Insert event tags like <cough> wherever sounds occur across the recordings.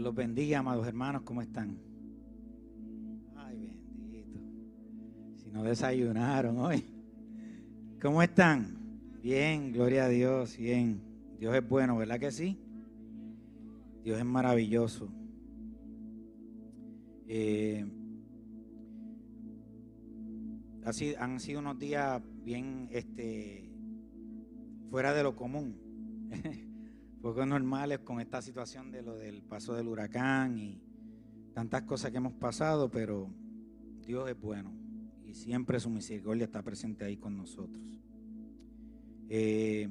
los bendiga, amados hermanos, ¿cómo están? Ay, bendito. Si no desayunaron hoy. ¿Cómo están? Bien, gloria a Dios, bien. Dios es bueno, ¿verdad que sí? Dios es maravilloso. Eh, así, han sido unos días bien este, fuera de lo común. <laughs> poco normales con esta situación de lo del paso del huracán y tantas cosas que hemos pasado, pero Dios es bueno y siempre su misericordia está presente ahí con nosotros. Eh,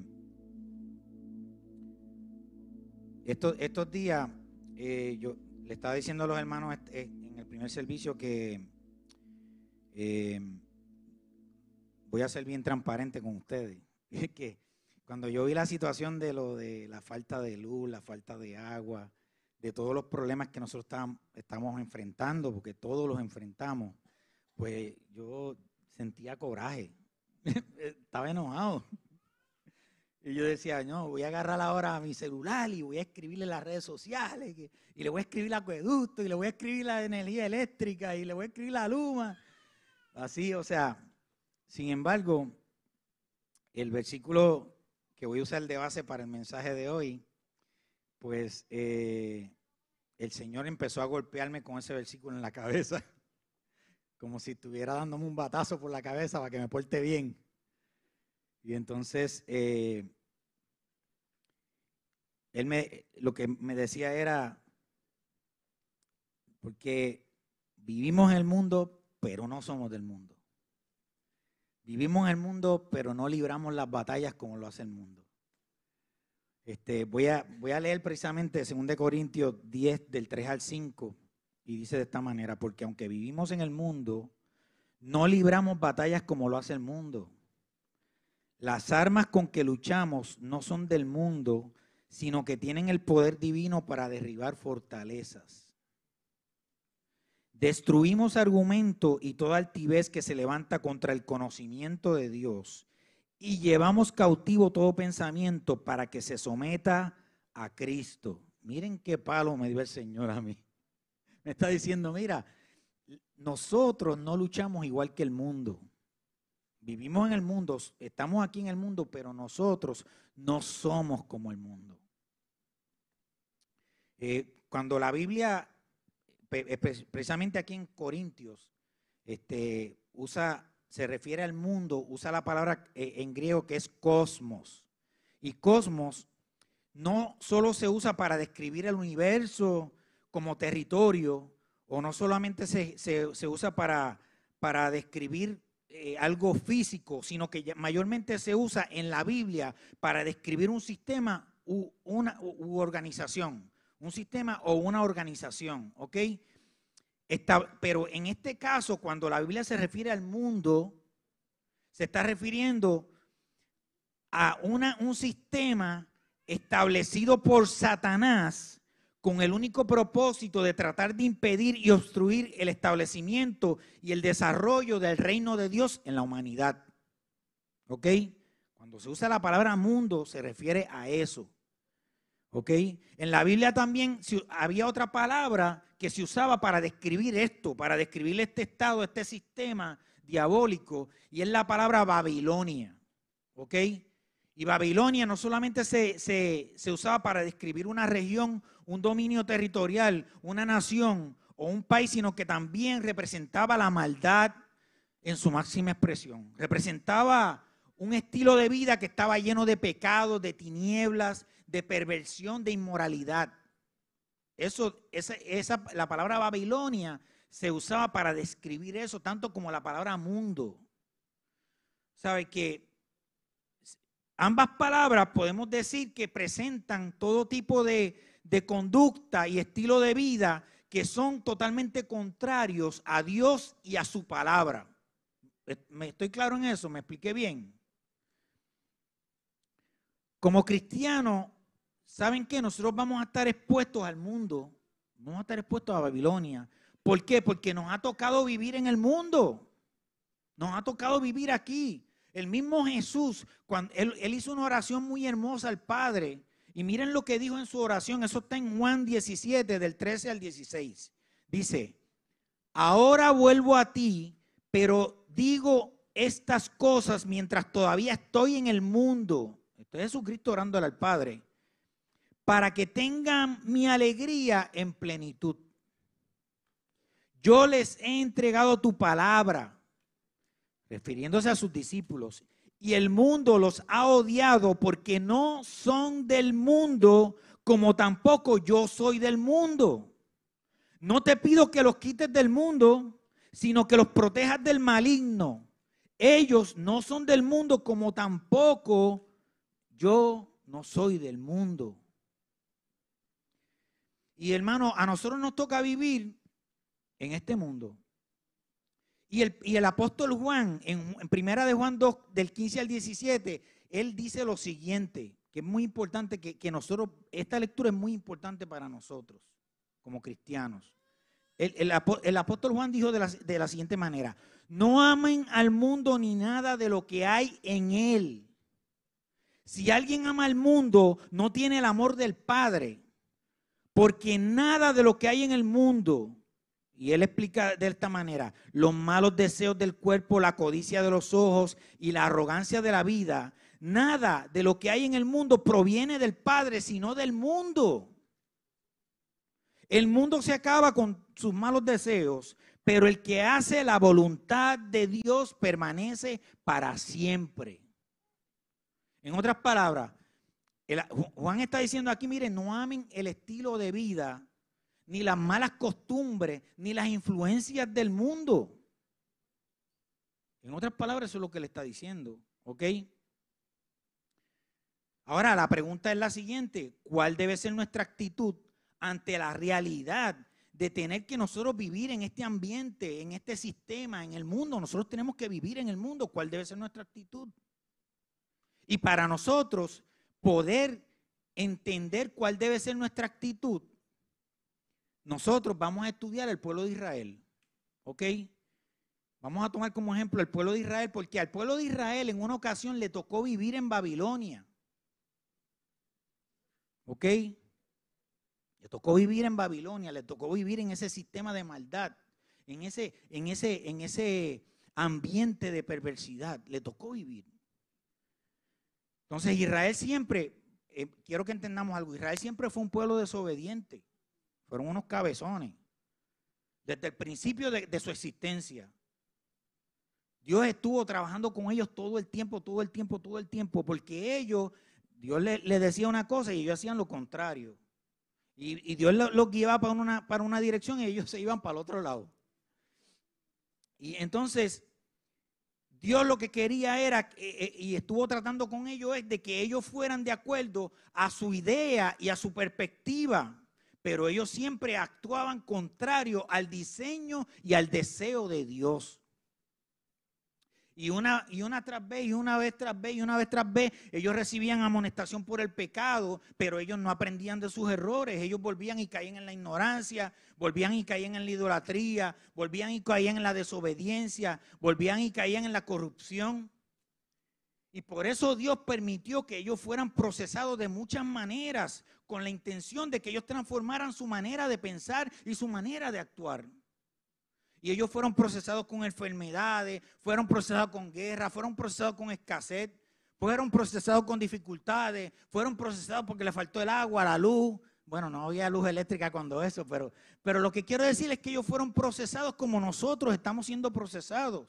estos, días, eh, yo le estaba diciendo a los hermanos eh, en el primer servicio que voy a ser bien transparente con ustedes. Es <laughs> que cuando yo vi la situación de lo de la falta de luz, la falta de agua, de todos los problemas que nosotros estamos enfrentando, porque todos los enfrentamos, pues yo sentía coraje, <laughs> estaba enojado. Y yo decía, no, voy a agarrar ahora mi celular y voy a escribirle las redes sociales, y le voy a escribir el acueducto, y le voy a escribir la energía eléctrica, y le voy a escribir la luma. Así, o sea, sin embargo, el versículo que voy a usar de base para el mensaje de hoy, pues eh, el Señor empezó a golpearme con ese versículo en la cabeza, <laughs> como si estuviera dándome un batazo por la cabeza para que me porte bien. Y entonces, eh, él me, lo que me decía era, porque vivimos en el mundo, pero no somos del mundo. Vivimos en el mundo, pero no libramos las batallas como lo hace el mundo. Este, voy, a, voy a leer precisamente 2 Corintios 10 del 3 al 5 y dice de esta manera, porque aunque vivimos en el mundo, no libramos batallas como lo hace el mundo. Las armas con que luchamos no son del mundo, sino que tienen el poder divino para derribar fortalezas. Destruimos argumento y toda altivez que se levanta contra el conocimiento de Dios y llevamos cautivo todo pensamiento para que se someta a Cristo. Miren qué palo me dio el Señor a mí. <laughs> Me está diciendo, mira, nosotros no luchamos igual que el mundo. Vivimos en el mundo, estamos aquí en el mundo, pero nosotros no somos como el mundo. Eh, cuando la Biblia precisamente aquí en Corintios, este, usa, se refiere al mundo, usa la palabra eh, en griego que es cosmos. Y cosmos no solo se usa para describir el universo como territorio, o no solamente se, usa para, para describir eh, algo físico, sino que mayormente se usa en la Biblia para describir un sistema u, una, u organización un sistema o una organización, ¿ok? pero en este caso, cuando la Biblia se refiere al mundo, se está refiriendo a una, un sistema establecido por Satanás con el único propósito de tratar de impedir y obstruir el establecimiento y el desarrollo del reino de Dios en la humanidad. ¿Ok? Cuando se usa la palabra mundo, se refiere a eso. ¿Ok? En la Biblia también había otra palabra que se usaba para describir esto, para describir este estado, este sistema diabólico, y es la palabra Babilonia. ¿Ok? Y Babilonia no solamente se, se, usaba para describir una región, un dominio territorial, una nación o un país, sino que también representaba la maldad en su máxima expresión. Representaba un estilo de vida que estaba lleno de pecados, de tinieblas, de perversión, de inmoralidad. Eso, esa, la palabra Babilonia se usaba para describir eso, tanto como la palabra mundo. sabe que ambas palabras podemos decir que presentan todo tipo de, de conducta y estilo de vida que son totalmente contrarios a Dios y a su palabra. ¿Me estoy claro en eso? ¿Me expliqué bien? Como cristianos, ¿saben qué? Nosotros vamos a estar expuestos al mundo, vamos a estar expuestos a Babilonia. ¿Por qué? Porque nos ha tocado vivir en el mundo, nos ha tocado vivir aquí. El mismo Jesús, cuando él, hizo una oración muy hermosa al Padre, y miren lo que dijo en su oración, eso está en Juan 17, del 13 al 16. Dice, ahora vuelvo a ti, pero digo estas cosas mientras todavía estoy en el mundo. Esto es Jesucristo orándole al Padre. Para que tengan mi alegría en plenitud. Yo les he entregado tu palabra, refiriéndose a sus discípulos, y el mundo los ha odiado porque no son del mundo como tampoco yo soy del mundo. No te pido que los quites del mundo, sino que los protejas del maligno. Ellos no son del mundo como tampoco yo no soy del mundo. Y hermano, a nosotros nos toca vivir en este mundo. Y el, apóstol Juan, en, primera de Juan 2, del 15 al 17, él dice lo siguiente, que es muy importante, que, nosotros, esta lectura es muy importante para nosotros, como cristianos. El, apóstol Juan dijo de la, de la siguiente manera, no amen al mundo ni nada de lo que hay en él. Si alguien ama al mundo, no tiene el amor del Padre, porque nada de lo que hay en el mundo, y él explica de esta manera, los malos deseos del cuerpo, la codicia de los ojos y la arrogancia de la vida, nada de lo que hay en el mundo proviene del Padre, sino del mundo. El mundo se acaba con sus malos deseos, pero el que hace la voluntad de Dios permanece para siempre. En otras palabras, Juan está diciendo aquí, miren, no amen el estilo de vida ni las malas costumbres, ni las influencias del mundo. En otras palabras, eso es lo que le está diciendo, ¿ok? Ahora, la pregunta es la siguiente, ¿cuál debe ser nuestra actitud ante la realidad de tener que nosotros vivir en este ambiente, en este sistema, en el mundo? Nosotros tenemos que vivir en el mundo, ¿cuál debe ser nuestra actitud? Y para nosotros poder entender cuál debe ser nuestra actitud, nosotros vamos a estudiar el pueblo de Israel. ¿Ok? Vamos a tomar como ejemplo el pueblo de Israel, porque al pueblo de Israel en una ocasión le tocó vivir en Babilonia. ¿Ok? Le tocó vivir en Babilonia, le tocó vivir en ese sistema de maldad, en ese, en ese, en ese ambiente de perversidad. Le tocó vivir. Entonces Israel siempre, eh, quiero que entendamos algo, Israel siempre fue un pueblo desobediente. Fueron unos cabezones. Desde el principio de, su existencia. Dios estuvo trabajando con ellos todo el tiempo, todo el tiempo, todo el tiempo, porque ellos, Dios les le decía una cosa y ellos hacían lo contrario. Y, Dios los guiaba para una, para una dirección y ellos se iban para el otro lado. Y entonces, Dios lo que quería era, eh, eh, y estuvo tratando con ellos, es de que ellos fueran de acuerdo a su idea y a su perspectiva pero ellos siempre actuaban contrario al diseño y al deseo de Dios. Y una, y una tras vez, y una vez tras vez, y una vez tras vez, ellos recibían amonestación por el pecado, pero ellos no aprendían de sus errores. Ellos volvían y caían en la ignorancia, volvían y caían en la idolatría, volvían y caían en la desobediencia, volvían y caían en la corrupción. Y por eso Dios permitió que ellos fueran procesados de muchas maneras, con la intención de que ellos transformaran su manera de pensar y su manera de actuar. Y ellos fueron procesados con enfermedades, fueron procesados con guerra, fueron procesados con escasez, fueron procesados con dificultades, fueron procesados porque le faltó el agua, la luz. Bueno, no había luz eléctrica cuando eso, pero, pero lo que quiero decir es que ellos fueron procesados como nosotros estamos siendo procesados.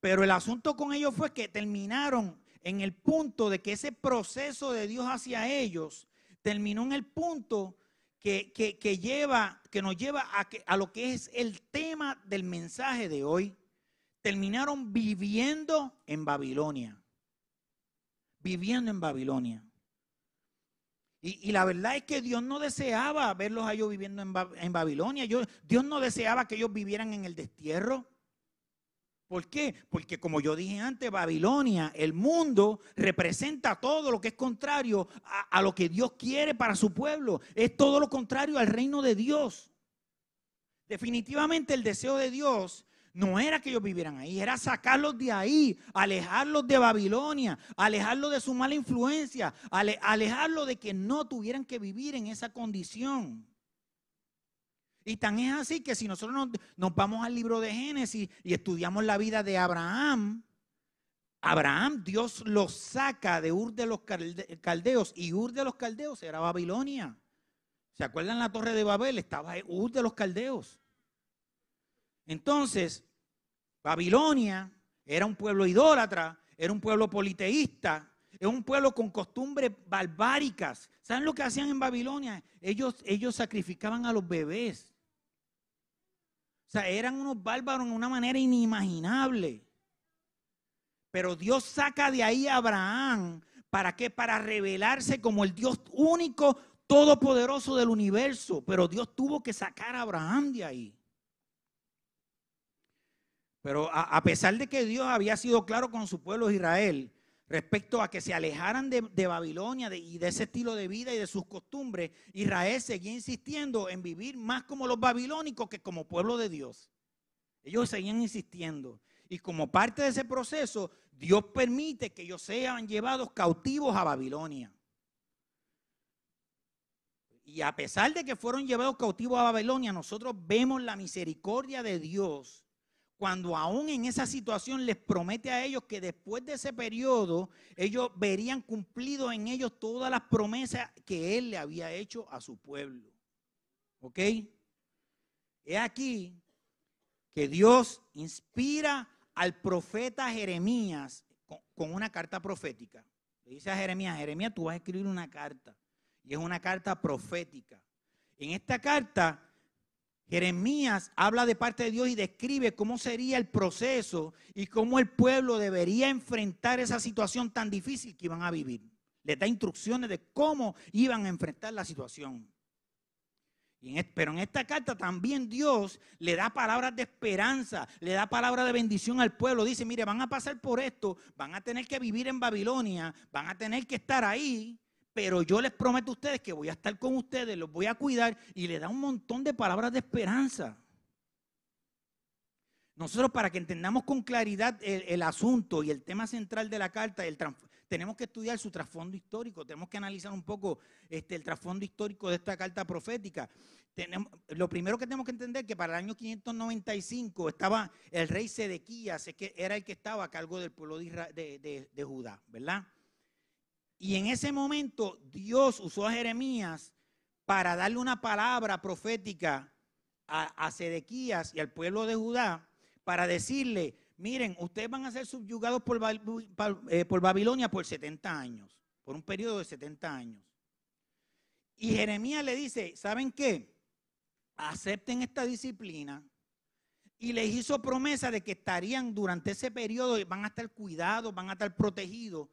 Pero el asunto con ellos fue que terminaron en el punto de que ese proceso de Dios hacia ellos terminó en el punto que, lleva, que nos lleva a, a lo que es el tema del mensaje de hoy. terminaron viviendo en Babilonia. Viviendo en Babilonia. Y, la verdad es que Dios no deseaba verlos a ellos viviendo en, Babilonia. Dios no deseaba que ellos vivieran en el destierro. ¿Por qué? Porque como yo dije antes, Babilonia, el mundo, representa todo lo que es contrario a, lo que Dios quiere para su pueblo. Es todo lo contrario al reino de Dios. Definitivamente el deseo de Dios no era que ellos vivieran ahí, era sacarlos de ahí, alejarlos de Babilonia, alejarlos de su mala influencia, alejarlos de que no tuvieran que vivir en esa condición. Y tan es así que si nosotros nos, vamos al libro de Génesis y estudiamos la vida de Abraham, Abraham, Dios lo saca de Ur de los Caldeos y Ur de los Caldeos era Babilonia. ¿Se acuerdan la torre de Babel? Estaba Ur de los Caldeos. Entonces, Babilonia era un pueblo idólatra, era un pueblo politeísta, era un pueblo con costumbres barbáricas. ¿Saben lo que hacían en Babilonia? Ellos, ellos sacrificaban a los bebés. Sea, eran unos bárbaros en una manera inimaginable. Pero Dios saca de ahí a Abraham. ¿Para qué? Para revelarse como el Dios único, todopoderoso del universo. Pero Dios tuvo que sacar a Abraham de ahí. Pero a, pesar de que Dios había sido claro con su pueblo Israel respecto a que se alejaran de, Babilonia y de ese estilo de vida y de sus costumbres, Israel seguía insistiendo en vivir más como los babilónicos que como pueblo de Dios. Ellos seguían insistiendo. Y como parte de ese proceso, Dios permite que ellos sean llevados cautivos a Babilonia. Y a pesar de que fueron llevados cautivos a Babilonia, nosotros vemos la misericordia de Dios cuando aún en esa situación les promete a ellos que después de ese periodo ellos verían cumplido en ellos todas las promesas que él le había hecho a su pueblo. ¿Ok? Es aquí que Dios inspira al profeta Jeremías con, una carta profética. Le dice a Jeremías, Jeremías, tú vas a escribir una carta. Y es una carta profética. En esta carta Jeremías habla de parte de Dios y describe cómo sería el proceso y cómo el pueblo debería enfrentar esa situación tan difícil que iban a vivir. Les da instrucciones de cómo iban a enfrentar la situación. pero en esta carta también Dios le da palabras de esperanza, le da palabras de bendición al pueblo. Dice, mire, van a pasar por esto, van a tener que vivir en Babilonia, van a tener que estar ahí, pero yo les prometo a ustedes que voy a estar con ustedes, los voy a cuidar y le da un montón de palabras de esperanza. Nosotros para que entendamos con claridad el, asunto y el tema central de la carta, tenemos que estudiar su trasfondo histórico, tenemos que analizar un poco este, el trasfondo histórico de esta carta profética. Lo primero que tenemos que entender es que para el año 595 estaba el rey Sedequías, que era el que estaba a cargo del pueblo de, de Judá, ¿verdad? Y en ese momento Dios usó a Jeremías para darle una palabra profética a, Sedequías y al pueblo de Judá para decirle, miren, ustedes van a ser subyugados por, eh, Babilonia por 70 años, por un periodo de 70 años. Y Jeremías le dice, ¿saben qué? Acepten esta disciplina. Y les hizo promesa de que estarían durante ese periodo, van a estar cuidados, van a estar protegidos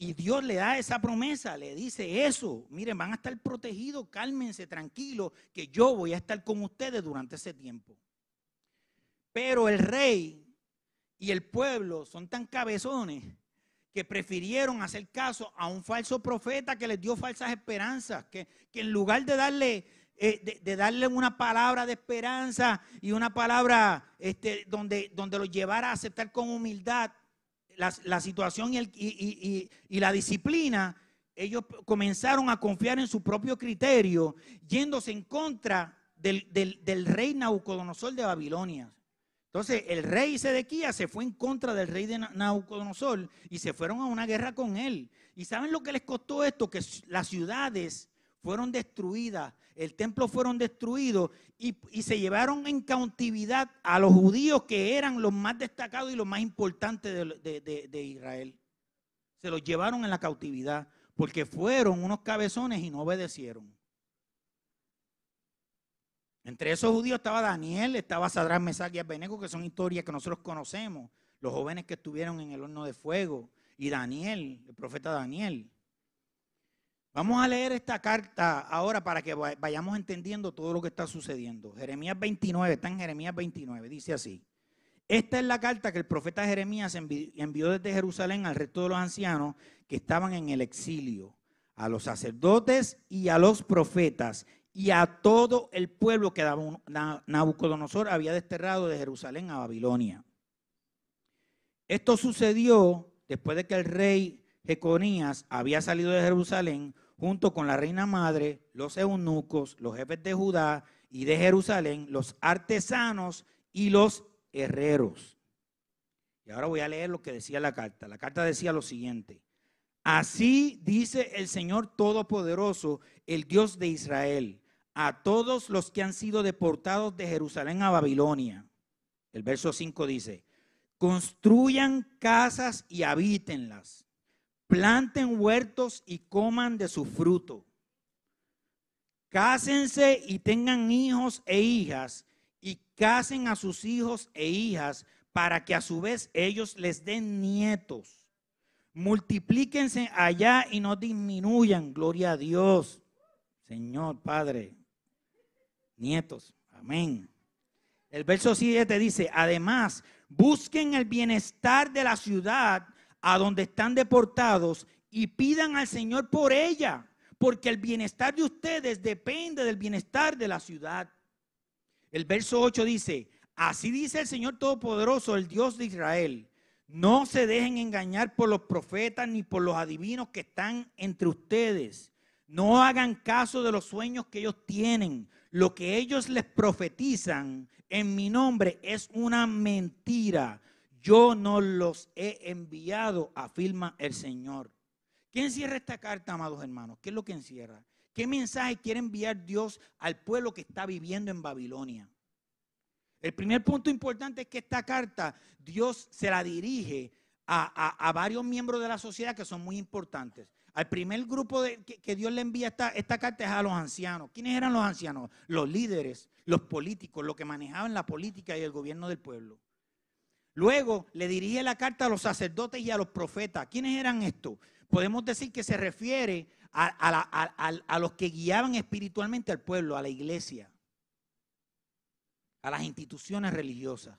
y Dios le da esa promesa, le dice eso, miren, van a estar protegidos, cálmense, tranquilos, que yo voy a estar con ustedes durante ese tiempo. Pero el rey y el pueblo son tan cabezones que prefirieron hacer caso a un falso profeta que les dio falsas esperanzas, que, en lugar de darle, eh, de, darle una palabra de esperanza y una palabra este, donde, donde los llevara a aceptar con humildad, la, situación y, la disciplina, ellos comenzaron a confiar en su propio criterio, yéndose en contra del, rey Nabucodonosor de Babilonia. Entonces, el rey Sedequías se fue en contra del rey de Nabucodonosor y se fueron a una guerra con él. ¿Y saben lo que les costó esto? Que las ciudades fueron destruidas, el templo fueron destruidos y, se llevaron en cautividad a los judíos que eran los más destacados y los más importantes de, Israel. Se los llevaron en la cautividad porque fueron unos cabezones y no obedecieron. Entre esos judíos estaba Daniel, estaba Sadrán, Mesach y Abednego, que son historias que nosotros conocemos, los jóvenes que estuvieron en el horno de fuego, y Daniel, el profeta Daniel. Vamos a leer esta carta ahora para que vayamos entendiendo todo lo que está sucediendo. Jeremías 29, está en Jeremías 29, dice así. Esta es la carta que el profeta Jeremías envió desde Jerusalén al resto de los ancianos que estaban en el exilio, a los sacerdotes y a los profetas y a todo el pueblo que Nabucodonosor había desterrado de Jerusalén a Babilonia. Esto sucedió después de que el rey Jeconías había salido de Jerusalén junto con la reina madre, los eunucos, los jefes de Judá y de Jerusalén, los artesanos y los herreros. Y ahora voy a leer lo que decía la carta. La carta decía lo siguiente. Así dice el Señor Todopoderoso, el Dios de Israel, a todos los que han sido deportados de Jerusalén a Babilonia. El verso 5 dice, construyan casas y habítenlas, planten huertos y coman de su fruto. Cásense y tengan hijos e hijas y casen a sus hijos e hijas para que a su vez ellos les den nietos multiplíquense allá y no disminuyan. Gloria a Dios. Señor Padre. Nietos. Amén. El verso 7 dice, además, busquen el bienestar de la ciudad a donde están deportados y pidan al Señor por ella, porque el bienestar de ustedes depende del bienestar de la ciudad. El verso 8 dice, así dice el Señor Todopoderoso, el Dios de Israel. No se dejen engañar por los profetas ni por los adivinos que están entre ustedes. No hagan caso de los sueños que ellos tienen. Lo que ellos les profetizan en mi nombre es una mentira. Yo no los he enviado, afirma el Señor. ¿Qué encierra esta carta, amados hermanos? ¿Qué es lo que encierra? ¿Qué mensaje quiere enviar Dios al pueblo que está viviendo en Babilonia? El primer punto importante es que esta carta Dios se la dirige a, varios miembros de la sociedad que son muy importantes. Al primer grupo que, Dios le envía esta, esta carta es a los ancianos. ¿Quiénes eran los ancianos? Los líderes, los políticos, los que manejaban la política y el gobierno del pueblo. Luego le dirige la carta a los sacerdotes y a los profetas. ¿Quiénes eran estos? Podemos decir que se refiere a los que guiaban espiritualmente al pueblo, a la iglesia a las instituciones religiosas.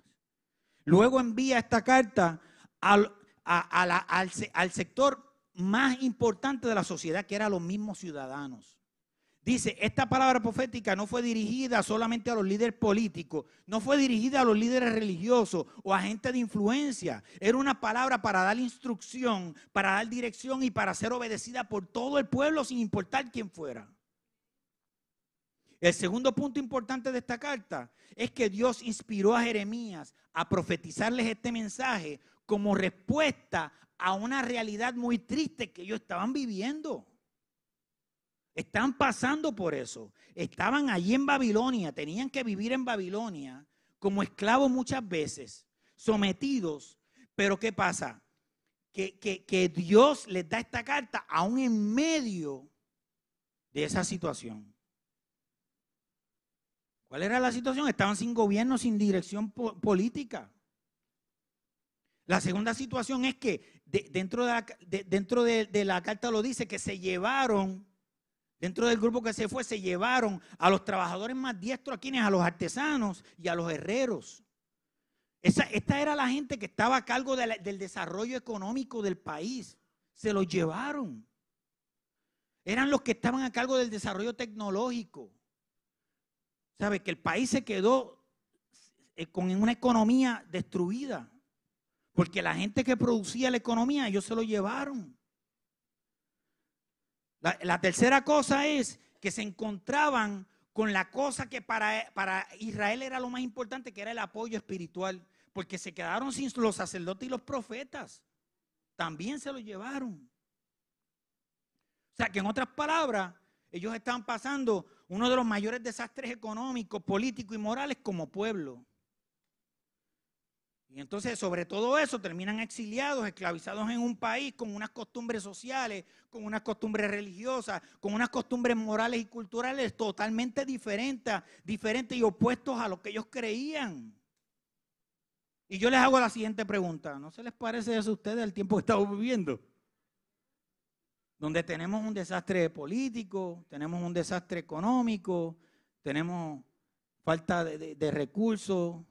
Luego envía esta carta al, al, sector más importante de la sociedad, que eran los mismos ciudadanos. Dice, esta palabra profética no fue dirigida solamente a los líderes políticos, no fue dirigida a los líderes religiosos o a gente de influencia. Era una palabra para dar instrucción, para dar dirección y para ser obedecida por todo el pueblo sin importar quién fuera. El segundo punto importante de esta carta es que Dios inspiró a Jeremías a profetizarles este mensaje como respuesta a una realidad muy triste que ellos estaban viviendo. Están pasando por eso. Estaban allí en Babilonia, tenían que vivir en Babilonia como esclavos muchas veces, sometidos. Pero ¿qué pasa? Que, que Dios les da esta carta aún en medio de esa situación. ¿Cuál era la situación? Estaban sin gobierno, sin dirección política. La segunda situación es que dentro, de dentro de, la carta lo dice que se llevaron, dentro del grupo que se fue, se llevaron a los trabajadores más diestros, a quienes, a los artesanos y a los herreros. esta era la gente que estaba a cargo del desarrollo económico del país. Se los llevaron. Eran los que estaban a cargo del desarrollo tecnológico. ¿Sabe? Que el país se quedó eh, con una economía destruida. Porque la gente que producía la economía, ellos se lo llevaron. La, tercera cosa es que se encontraban con la cosa que para, para, Israel era lo más importante, que era el apoyo espiritual. Porque se quedaron sin los sacerdotes y los profetas. También se lo llevaron. O sea que en otras palabras, ellos estaban pasando uno de los mayores desastres económicos, políticos y morales como pueblo. Y entonces, sobre todo eso, terminan exiliados, esclavizados en un país con unas costumbres sociales, con unas costumbres religiosas, con unas costumbres morales y culturales totalmente diferentes, diferentes y opuestos a lo que ellos creían. Y yo les hago la siguiente pregunta. ¿No se les parece eso a ustedes el tiempo que estamos viviendo? Donde tenemos un desastre político, tenemos un desastre económico, tenemos falta de, recursos,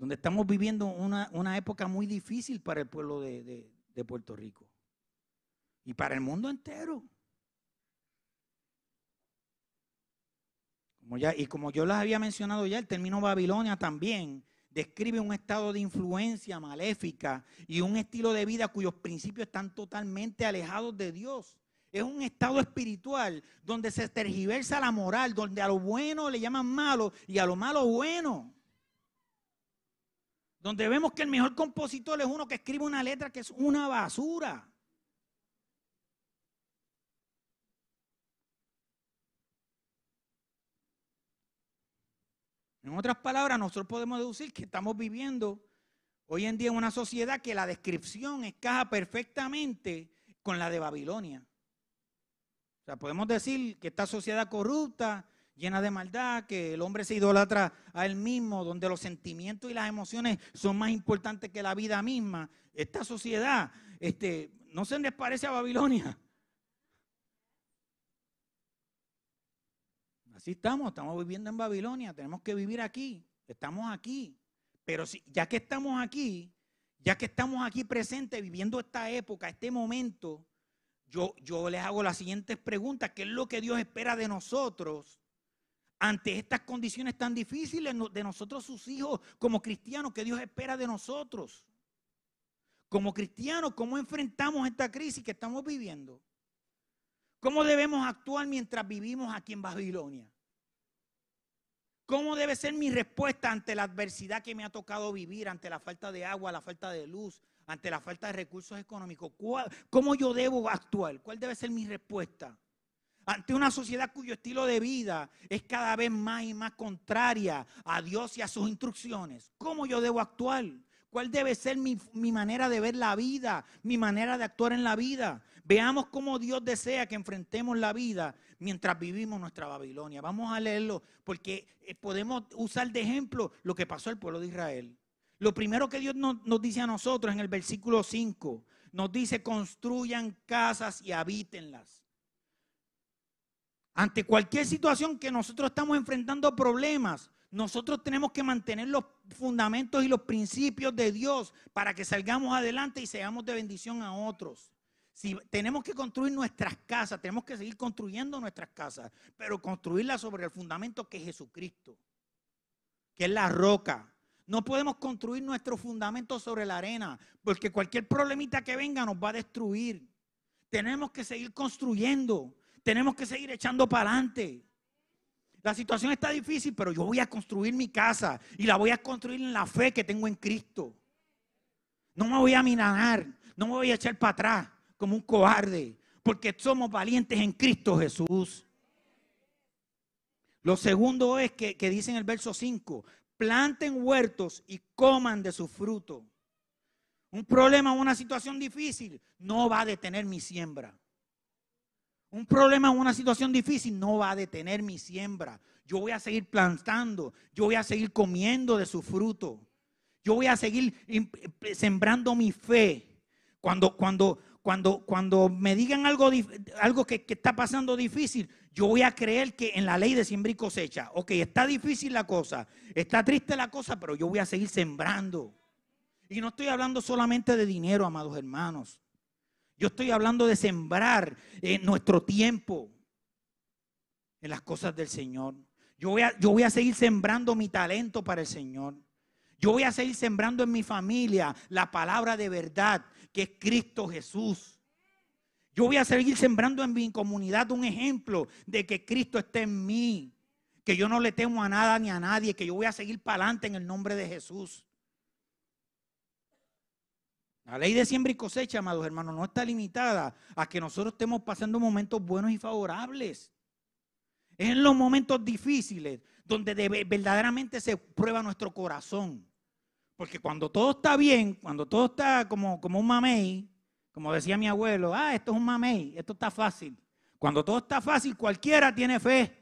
donde estamos viviendo una, época muy difícil para el pueblo de, de Puerto Rico y para el mundo entero. Como ya, y como yo les había mencionado ya, el término Babilonia también describe un estado de influencia maléfica y un estilo de vida cuyos principios están totalmente alejados de Dios. Es un estado espiritual donde se tergiversa la moral, donde a lo bueno le llaman malo y a lo malo bueno. Donde vemos que el mejor compositor es uno que escribe una letra que es una basura. En otras palabras, nosotros podemos deducir que estamos viviendo hoy en día en una sociedad que la descripción encaja perfectamente con la de Babilonia. O sea, podemos decir que esta sociedad corrupta, llena de maldad, que el hombre se idolatra a él mismo, donde los sentimientos y las emociones son más importantes que la vida misma. Esta sociedad, este, ¿no se les parece a Babilonia? Así estamos, estamos viviendo en Babilonia, tenemos que vivir aquí, estamos aquí. Pero si, ya que estamos aquí, ya que estamos aquí presentes viviendo esta época, este momento, yo, yo les hago las siguientes preguntas. ¿Qué es lo que Dios espera de nosotros ante estas condiciones tan difíciles de nosotros, sus hijos, como cristianos? ¿Qué Dios espera de nosotros? Como cristianos, ¿cómo enfrentamos esta crisis que estamos viviendo? ¿Cómo debemos actuar mientras vivimos aquí en Babilonia? ¿Cómo debe ser mi respuesta ante la adversidad que me ha tocado vivir, ante la falta de agua, la falta de luz, ante la falta de recursos económicos? ¿Cómo yo debo actuar? ¿Cuál debe ser mi respuesta? Ante una sociedad cuyo estilo de vida es cada vez más y más contraria a Dios y a sus instrucciones. ¿Cómo yo debo actuar? ¿Cuál debe ser mi, mi manera de ver la vida, mi manera de actuar en la vida? Veamos cómo Dios desea que enfrentemos la vida mientras vivimos nuestra Babilonia. Vamos a leerlo porque eh, podemos usar de ejemplo lo que pasó al pueblo de Israel. Lo primero que Dios nos, nos dice a nosotros en el versículo 5, nos dice construyan casas y habítenlas. Ante cualquier situación que nosotros estamos enfrentando problemas, nosotros tenemos que mantener los fundamentos y los principios de Dios para que salgamos adelante y seamos de bendición a otros. Si tenemos que construir nuestras casas, tenemos que seguir construyendo nuestras casas, pero construirlas sobre el fundamento que es Jesucristo, que es la roca. No podemos construir nuestro fundamento sobre la arena, porque cualquier problemita que venga nos va a destruir. Tenemos que seguir construyendo, tenemos que seguir echando para adelante. La situación está difícil, pero yo voy a construir mi casa y la voy a construir en la fe que tengo en Cristo. No me voy a mirar, no me voy a echar para atrás como un cobarde, porque somos valientes en Cristo Jesús. Lo segundo es que, dice en el verso 5, planten huertos y coman de su fruto. Un problema una situación difícil no va a detener mi siembra. Un problema o una situación difícil no va a detener mi siembra. Yo voy a seguir plantando, yo voy a seguir comiendo de su fruto. Yo voy a seguir sembrando mi fe. Cuando, cuando, cuando, cuando me digan algo, algo que, está pasando difícil, yo voy a creer que en la ley de siembra y cosecha, ok, está difícil la cosa, está triste la cosa, pero yo voy a seguir sembrando. Y no estoy hablando solamente de dinero, amados hermanos. Yo estoy hablando de sembrar en nuestro tiempo en las cosas del Señor. Yo voy, a, yo voy a seguir sembrando mi talento para el Señor. Yo voy a seguir sembrando en mi familia la palabra de verdad que es Cristo Jesús. Yo voy a seguir sembrando en mi comunidad un ejemplo de que Cristo está en mí, que yo no le temo a nada ni a nadie, que yo voy a seguir para adelante en el nombre de Jesús. La ley de siembra y cosecha, amados hermanos, no está limitada a que nosotros estemos pasando momentos buenos y favorables. Es en los momentos difíciles donde verdaderamente se prueba nuestro corazón. Porque cuando todo está bien, cuando todo está como, como un mamey, como decía mi abuelo, ah, esto es un mamey, esto está fácil. Cuando todo está fácil, cualquiera tiene fe.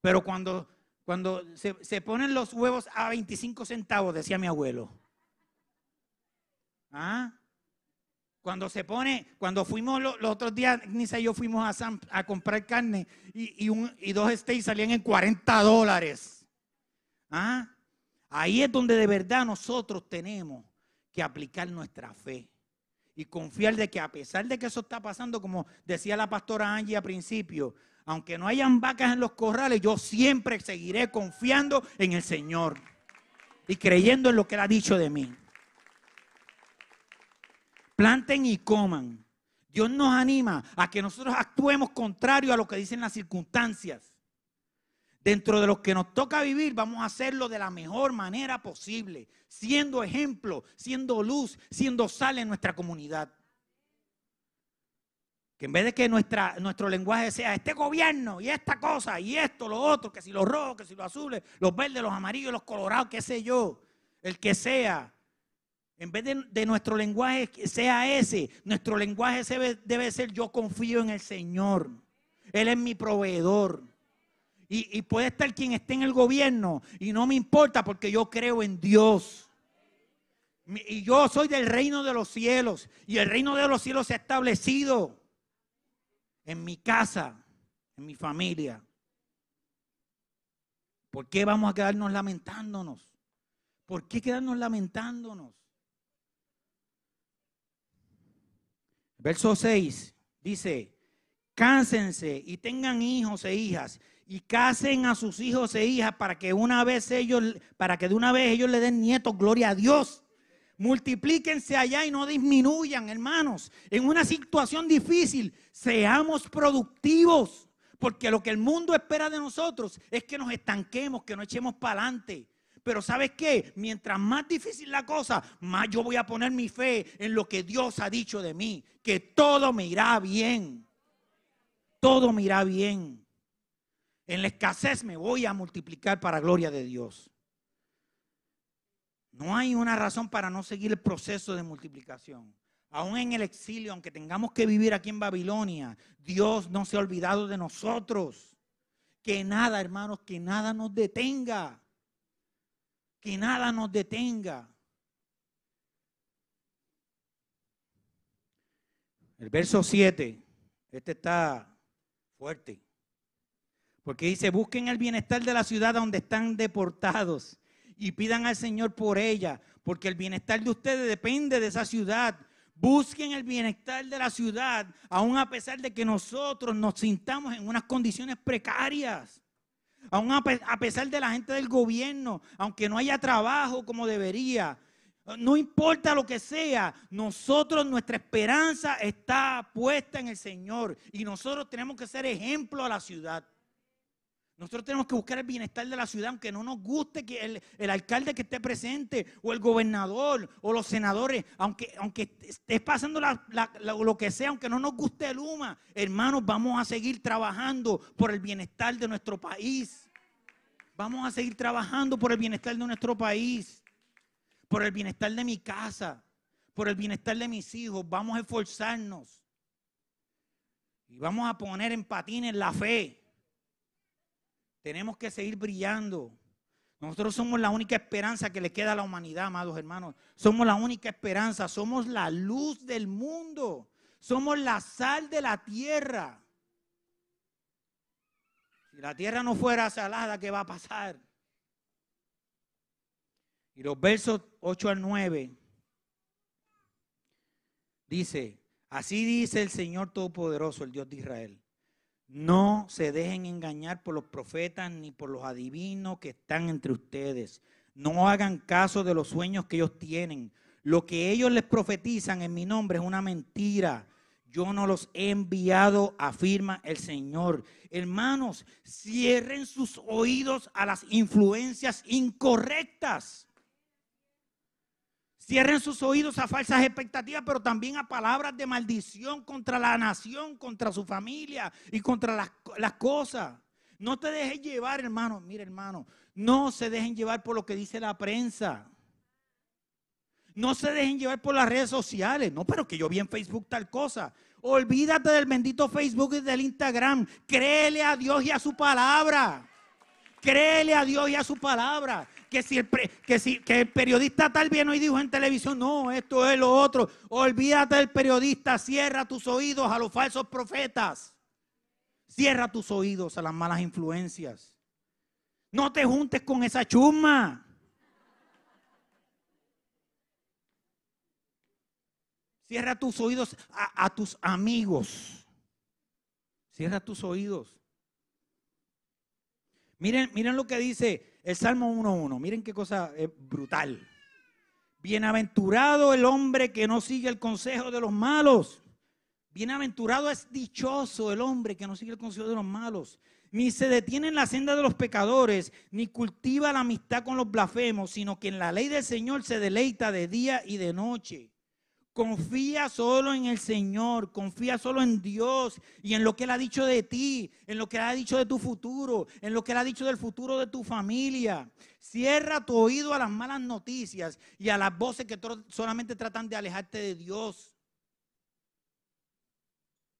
Pero cuando, cuando se, se ponen los huevos a 25 centavos, decía mi abuelo. ¿Ah? Cuando se pone, cuando fuimos los, otros días, Nisa y yo fuimos a, comprar carne y, y, dos steaks salían en 40 dólares. ¿Ah? Ahí es donde de verdad nosotros tenemos que aplicar nuestra fe y confiar de que a pesar de que eso está pasando, como decía la pastora Angie al principio, aunque no hayan vacas en los corrales, yo siempre seguiré confiando en el Señor y creyendo en lo que Él ha dicho de mí planten y coman. Dios nos anima a que nosotros actuemos contrario a lo que dicen las circunstancias. Dentro de lo que nos toca vivir, vamos a hacerlo de la mejor manera posible, siendo ejemplo, siendo luz, siendo sal en nuestra comunidad. Que en vez de que nuestro lenguaje sea este gobierno y esta cosa y esto, lo otro, que si los rojos, que si los azules, los verdes, los amarillos, los colorados, qué sé yo, el que sea, en vez de, nuestro lenguaje sea ese, nuestro lenguaje debe, ser yo confío en el Señor. Él es mi proveedor. Y puede estar quien esté en el gobierno y no me importa porque yo creo en Dios. Y yo soy del reino de los cielos. Y el reino de los cielos se ha establecido en mi casa, en mi familia. ¿Por qué vamos a quedarnos lamentándonos? ¿Por qué quedarnos lamentándonos? Verso 6 dice, cánsense y tengan hijos e hijas y casen a sus hijos e hijas para que una vez ellos, para que de una vez ellos le den nietos, gloria a Dios. Multiplíquense allá y no disminuyan, hermanos. En una situación difícil, seamos productivos. Porque lo que el mundo espera de nosotros es que nos estanquemos, que no echemos para adelante. Pero ¿sabes qué? Mientras más difícil la cosa, más yo voy a poner mi fe en lo que Dios ha dicho de mí, que todo me irá bien. Todo me irá bien. En la escasez me voy a multiplicar para gloria de Dios. No hay una razón para no seguir el proceso de multiplicación. Aún en el exilio, aunque tengamos que vivir aquí en Babilonia, Dios no se ha olvidado de nosotros. Que nada, hermanos, que nada nos detenga que nada nos detenga. El verso 7, este está fuerte. Porque dice, busquen el bienestar de la ciudad donde están deportados y pidan al Señor por ella, porque el bienestar de ustedes depende de esa ciudad. Busquen el bienestar de la ciudad, aun a pesar de que nosotros nos sintamos en unas condiciones precarias. Aún a pesar de la gente del gobierno, aunque no haya trabajo como debería, no importa lo que sea, nosotros, nuestra esperanza está puesta en el Señor y nosotros tenemos que ser ejemplo a la ciudad. Nosotros tenemos que buscar el bienestar de la ciudad, aunque no nos guste que el, alcalde que esté presente, o el gobernador, o los senadores, aunque, aunque esté pasando lo que sea, aunque no nos guste el UMA, hermanos, vamos a seguir trabajando por el bienestar de nuestro país. Vamos a seguir trabajando por el bienestar de nuestro país, por el bienestar de mi casa, por el bienestar de mis hijos. Vamos a esforzarnos. Y vamos a poner en patines la fe. Tenemos que seguir brillando. Nosotros somos la única esperanza que le queda a la humanidad, amados hermanos. Somos la única esperanza. Somos la luz del mundo. Somos la sal de la tierra. Si la tierra no fuera salada, ¿qué va a pasar? Y los versos 8 al 9 dice, así dice el Señor Todopoderoso, el Dios de Israel. No se dejen engañar por los profetas ni por los adivinos que están entre ustedes. No hagan caso de los sueños que ellos tienen. Lo que ellos les profetizan en mi nombre es una mentira. Yo no los he enviado, afirma el Señor. Hermanos, cierren sus oídos a las influencias incorrectas. Cierren sus oídos a falsas expectativas, pero también a palabras de maldición contra la nación, contra su familia y contra las, cosas. No te dejes llevar, hermano. Mire, hermano, no se dejen llevar por lo que dice la prensa. No se dejen llevar por las redes sociales. No, pero que yo vi en Facebook tal cosa. Olvídate del bendito Facebook y del Instagram. Créele a Dios y a su palabra. Créele a Dios y a su palabra. Que si el, que si, que el periodista tal bien hoy dijo en televisión, no, esto es lo otro. Olvídate del periodista, cierra tus oídos a los falsos profetas. Cierra tus oídos a las malas influencias. No te juntes con esa chuma. Cierra tus oídos a, tus amigos. Cierra tus oídos. Miren, miren lo que dice el Salmo 1.1. Miren qué cosa brutal. Bienaventurado el hombre que no sigue el consejo de los malos. Bienaventurado es dichoso el hombre que no sigue el consejo de los malos. Ni se detiene en la senda de los pecadores, ni cultiva la amistad con los blasfemos, sino que en la ley del Señor se deleita de día y de noche. Confía solo en el Señor, confía solo en Dios y en lo que Él ha dicho de ti, en lo que Él ha dicho de tu futuro, en lo que Él ha dicho del futuro de tu familia. Cierra tu oído a las malas noticias y a las voces que solamente tratan de alejarte de Dios.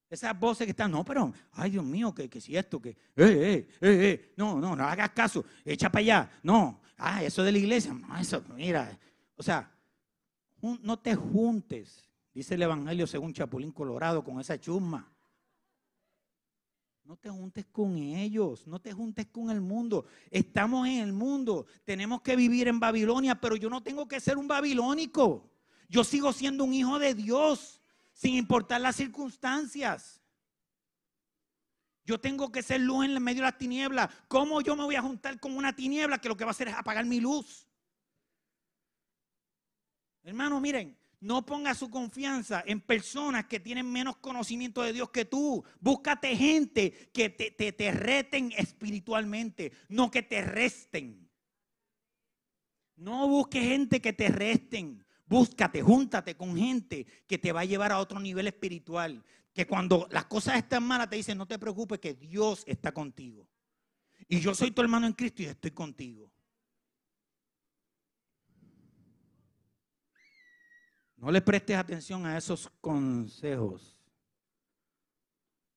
Esas voces que están, no, pero, ay Dios mío, que, que si esto, que, eh, eh, eh, eh, no, no, no hagas caso, echa para allá, no, ah, eso de la iglesia, no, eso, mira, o sea, no te juntes, dice el Evangelio según Chapulín Colorado, con esa chusma. No te juntes con ellos, no te juntes con el mundo. Estamos en el mundo, tenemos que vivir en Babilonia, pero yo no tengo que ser un babilónico. Yo sigo siendo un hijo de Dios, sin importar las circunstancias. Yo tengo que ser luz en medio de las tinieblas. ¿Cómo yo me voy a juntar con una tiniebla que lo que va a hacer es apagar mi luz? Hermano, miren, no ponga su confianza en personas que tienen menos conocimiento de Dios que tú. Búscate gente que te, te, reten espiritualmente, no que te resten. No busques gente que te resten. Búscate, júntate con gente que te va a llevar a otro nivel espiritual. Que cuando las cosas están malas te dicen, no te preocupes, que Dios está contigo. Y yo soy tu hermano en Cristo y estoy contigo. No le prestes atención a esos consejos.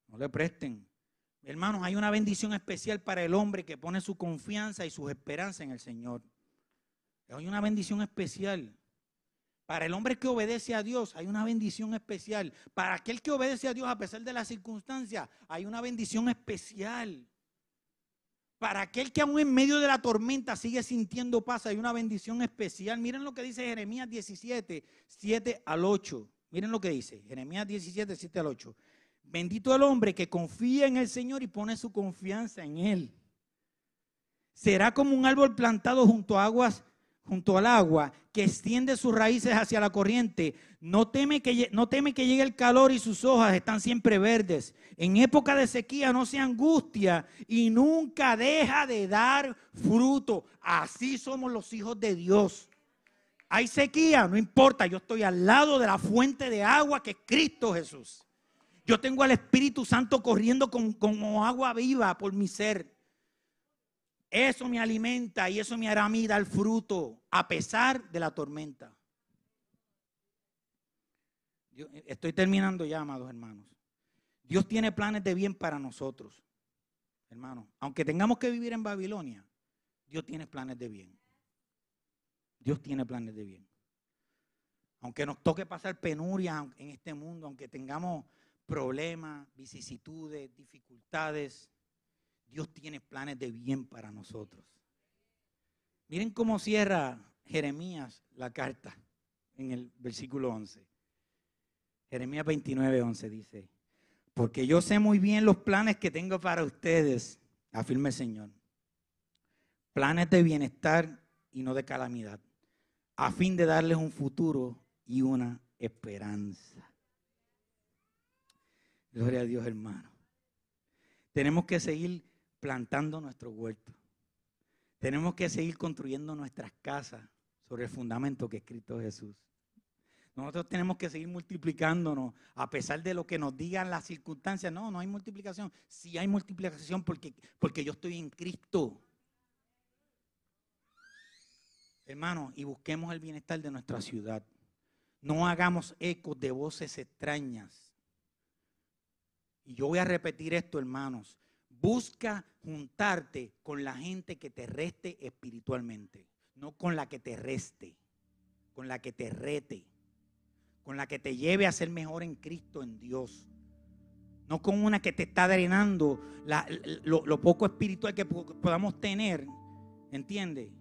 No le presten. Hermanos, hay una bendición especial para el hombre que pone su confianza y sus esperanzas en el Señor. Hay una bendición especial. Para el hombre que obedece a Dios hay una bendición especial. Para aquel que obedece a Dios a pesar de las circunstancias hay una bendición especial. Para aquel que aún en medio de la tormenta sigue sintiendo paz, hay una bendición especial. Miren lo que dice Jeremías 17, 7 al 8. Miren lo que dice Jeremías 17, 7 al 8. Bendito el hombre que confía en el Señor y pone su confianza en Él. Será como un árbol plantado junto a aguas junto al agua, que extiende sus raíces hacia la corriente, no teme, que, no teme que llegue el calor y sus hojas están siempre verdes. En época de sequía no se angustia y nunca deja de dar fruto. Así somos los hijos de Dios. Hay sequía, no importa, yo estoy al lado de la fuente de agua que es Cristo Jesús. Yo tengo al Espíritu Santo corriendo como agua viva por mi ser. Eso me alimenta y eso me hará a mí dar fruto a pesar de la tormenta. estoy terminando ya, amados hermanos. Dios tiene planes de bien para nosotros, hermanos. Aunque tengamos que vivir en Babilonia, Dios tiene planes de bien. Dios tiene planes de bien. Aunque nos toque pasar penuria en este mundo, aunque tengamos problemas, vicisitudes, dificultades, Dios tiene planes de bien para nosotros. Miren cómo cierra Jeremías la carta en el versículo 11. Jeremías 29, 11 dice, porque yo sé muy bien los planes que tengo para ustedes, afirma el Señor. Planes de bienestar y no de calamidad, a fin de darles un futuro y una esperanza. Gloria a Dios, hermano. Tenemos que seguir plantando nuestro huerto. Tenemos que seguir construyendo nuestras casas sobre el fundamento que es Cristo Jesús. Nosotros tenemos que seguir multiplicándonos a pesar de lo que nos digan las circunstancias. No, no hay multiplicación. Sí hay multiplicación porque, porque yo estoy en Cristo. Hermano, y busquemos el bienestar de nuestra ciudad. No hagamos ecos de voces extrañas. Y yo voy a repetir esto, hermanos. Busca juntarte con la gente que te reste espiritualmente, no con la que te reste, con la que te rete, con la que te lleve a ser mejor en Cristo, en Dios. No con una que te está drenando lo, poco espiritual que podamos tener. ¿Entiendes?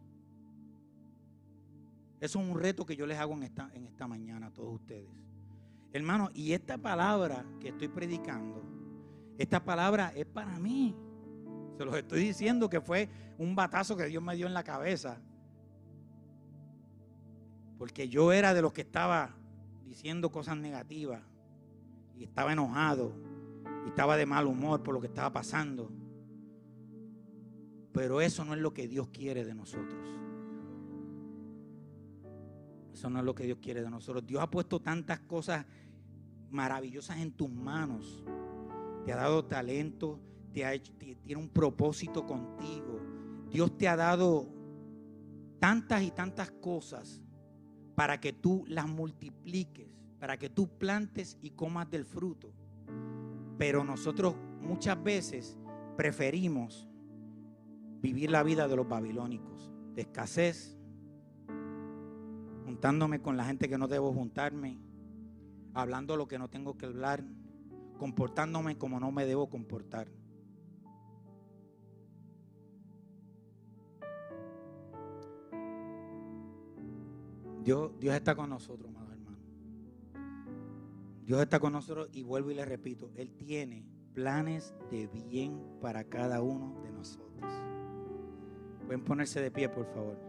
Eso es un reto que yo les hago en esta, en esta mañana a todos ustedes. Hermano, y esta palabra que estoy predicando, esta palabra es para mí. Se los estoy diciendo que fue un batazo que Dios me dio en la cabeza. Porque yo era de los que estaba diciendo cosas negativas y estaba enojado y estaba de mal humor por lo que estaba pasando. Pero eso no es lo que Dios quiere de nosotros. Eso no es lo que Dios quiere de nosotros. Dios ha puesto tantas cosas maravillosas en tus manos te ha dado talento, te ha tiene un propósito contigo. Dios te ha dado tantas y tantas cosas para que tú las multipliques, para que tú plantes y comas del fruto. Pero nosotros muchas veces preferimos vivir la vida de los babilónicos, de escasez, juntándome con la gente que no debo juntarme, hablando lo que no tengo que hablar, comportándome como no me debo comportar. Dios, Dios está con nosotros, amado hermano. Dios está con nosotros y vuelvo y le repito, Él tiene planes de bien para cada uno de nosotros. Pueden ponerse de pie, por favor.